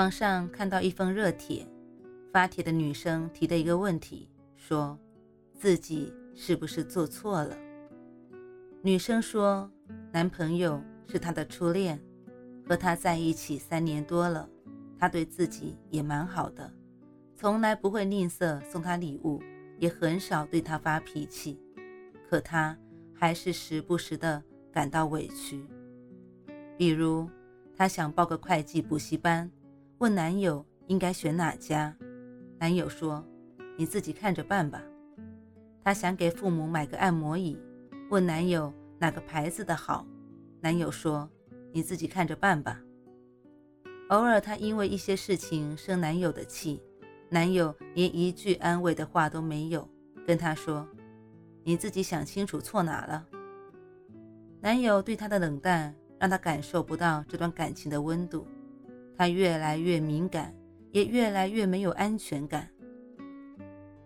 网上看到一封热帖，发帖的女生提的一个问题，说自己是不是做错了？女生说，男朋友是她的初恋，和他在一起三年多了，他对自己也蛮好的，从来不会吝啬送她礼物，也很少对她发脾气，可她还是时不时的。感到委屈，比如她想报个会计补习班，问男友应该选哪家，男友说：“你自己看着办吧。”她想给父母买个按摩椅，问男友哪个牌子的好，男友说：“你自己看着办吧。”偶尔她因为一些事情生男友的气，男友连一句安慰的话都没有，跟她说：“你自己想清楚错哪了。”男友对她的冷淡，让她感受不到这段感情的温度，他越来越敏感，也越来越没有安全感。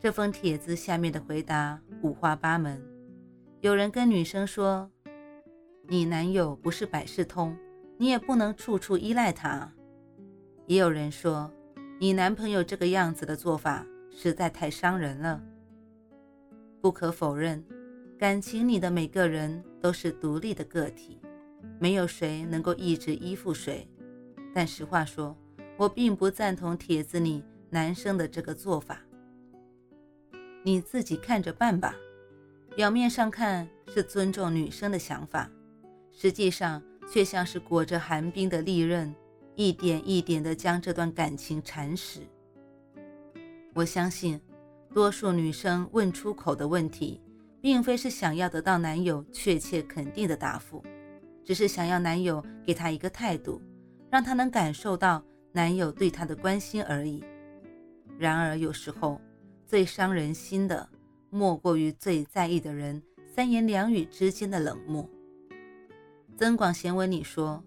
这封帖子下面的回答五花八门，有人跟女生说：“你男友不是百事通，你也不能处处依赖他。”也有人说：“你男朋友这个样子的做法实在太伤人了。”不可否认。感情里的每个人都是独立的个体，没有谁能够一直依附谁。但实话说，我并不赞同帖子里男生的这个做法。你自己看着办吧。表面上看是尊重女生的想法，实际上却像是裹着寒冰的利刃，一点一点地将这段感情蚕食。我相信，多数女生问出口的问题。并非是想要得到男友确切肯定的答复，只是想要男友给她一个态度，让她能感受到男友对她的关心而已。然而，有时候最伤人心的，莫过于最在意的人三言两语之间的冷漠。《增广贤文》里说：“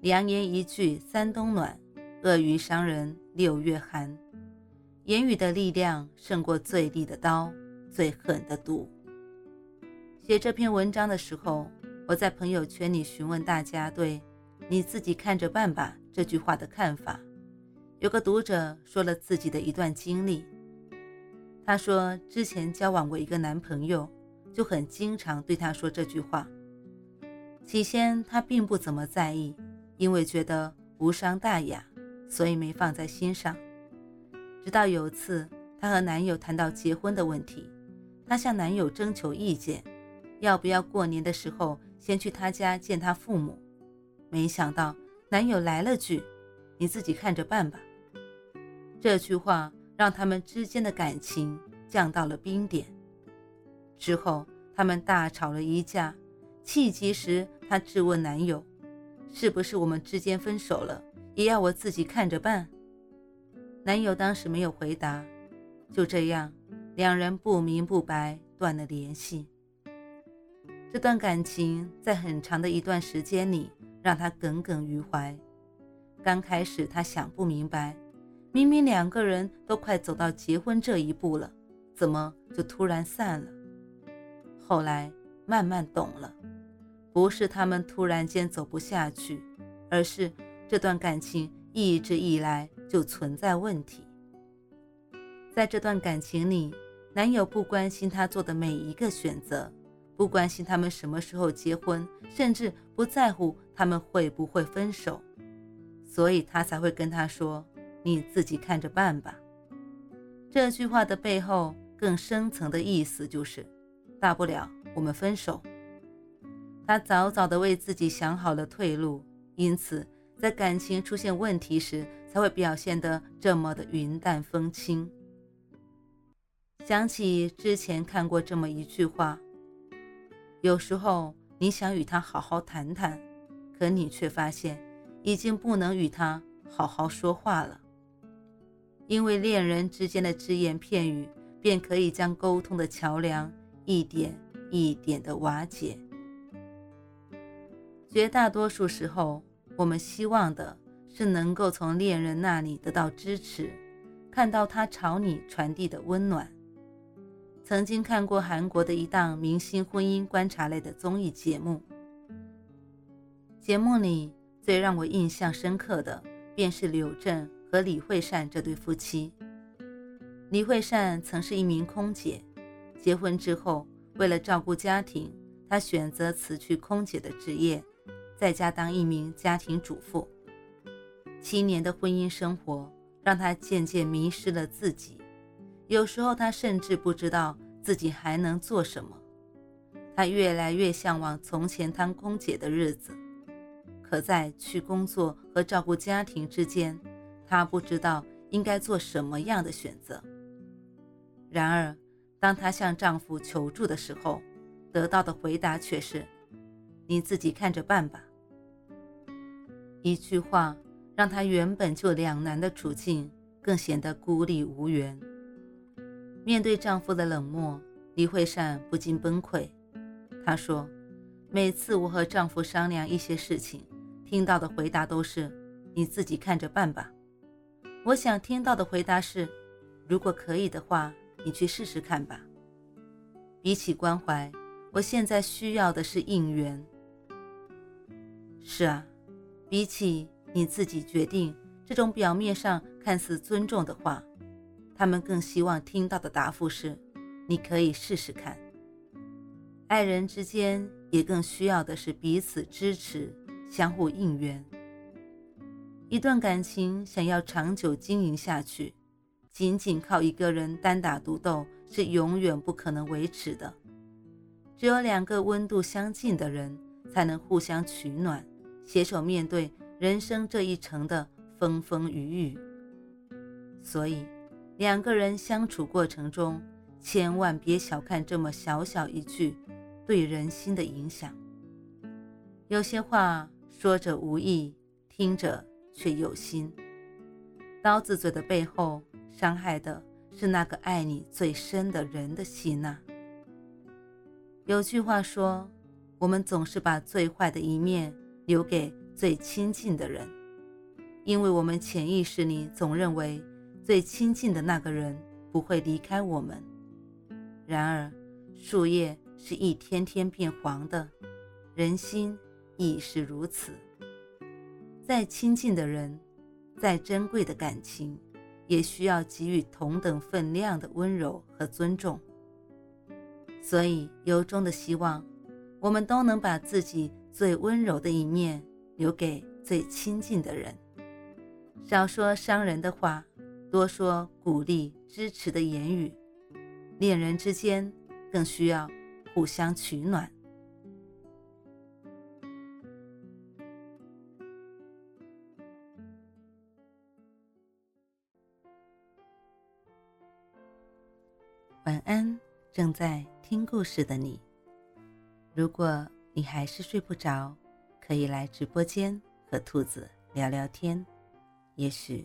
良言一句三冬暖，恶语伤人六月寒。”言语的力量胜过最利的刀，最狠的毒。写这篇文章的时候，我在朋友圈里询问大家对“你自己看着办吧”这句话的看法。有个读者说了自己的一段经历，他说之前交往过一个男朋友，就很经常对他说这句话。起先他并不怎么在意，因为觉得无伤大雅，所以没放在心上。直到有次她和男友谈到结婚的问题，她向男友征求意见。要不要过年的时候先去他家见他父母？没想到男友来了句：“你自己看着办吧。”这句话让他们之间的感情降到了冰点。之后他们大吵了一架，气急时她质问男友：“是不是我们之间分手了，也要我自己看着办？”男友当时没有回答。就这样，两人不明不白断了联系。这段感情在很长的一段时间里让他耿耿于怀。刚开始他想不明白，明明两个人都快走到结婚这一步了，怎么就突然散了？后来慢慢懂了，不是他们突然间走不下去，而是这段感情一直以来就存在问题。在这段感情里，男友不关心她做的每一个选择。不关心他们什么时候结婚，甚至不在乎他们会不会分手，所以他才会跟他说：“你自己看着办吧。”这句话的背后更深层的意思就是，大不了我们分手。他早早的为自己想好了退路，因此在感情出现问题时才会表现得这么的云淡风轻。想起之前看过这么一句话。有时候你想与他好好谈谈，可你却发现，已经不能与他好好说话了，因为恋人之间的只言片语便可以将沟通的桥梁一点一点的瓦解。绝大多数时候，我们希望的是能够从恋人那里得到支持，看到他朝你传递的温暖。曾经看过韩国的一档明星婚姻观察类的综艺节目，节目里最让我印象深刻的便是柳镇和李惠善这对夫妻。李惠善曾是一名空姐，结婚之后为了照顾家庭，她选择辞去空姐的职业，在家当一名家庭主妇。七年的婚姻生活让她渐渐迷失了自己。有时候，他甚至不知道自己还能做什么。他越来越向往从前当空姐的日子，可在去工作和照顾家庭之间，他不知道应该做什么样的选择。然而，当她向丈夫求助的时候，得到的回答却是：“你自己看着办吧。”一句话让她原本就两难的处境更显得孤立无援。面对丈夫的冷漠，李慧善不禁崩溃。她说：“每次我和丈夫商量一些事情，听到的回答都是‘你自己看着办吧’。我想听到的回答是‘如果可以的话，你去试试看吧’。比起关怀，我现在需要的是应援。是啊，比起你自己决定这种表面上看似尊重的话。”他们更希望听到的答复是：“你可以试试看。”爱人之间也更需要的是彼此支持、相互应援。一段感情想要长久经营下去，仅仅靠一个人单打独斗是永远不可能维持的。只有两个温度相近的人，才能互相取暖，携手面对人生这一程的风风雨雨。所以。两个人相处过程中，千万别小看这么小小一句对人心的影响。有些话说者无意，听者却有心。刀子嘴的背后，伤害的是那个爱你最深的人的心呐。有句话说，我们总是把最坏的一面留给最亲近的人，因为我们潜意识里总认为。最亲近的那个人不会离开我们。然而，树叶是一天天变黄的，人心亦是如此。再亲近的人，再珍贵的感情，也需要给予同等分量的温柔和尊重。所以，由衷的希望，我们都能把自己最温柔的一面留给最亲近的人，少说伤人的话。多说鼓励、支持的言语，恋人之间更需要互相取暖。晚安，正在听故事的你。如果你还是睡不着，可以来直播间和兔子聊聊天，也许。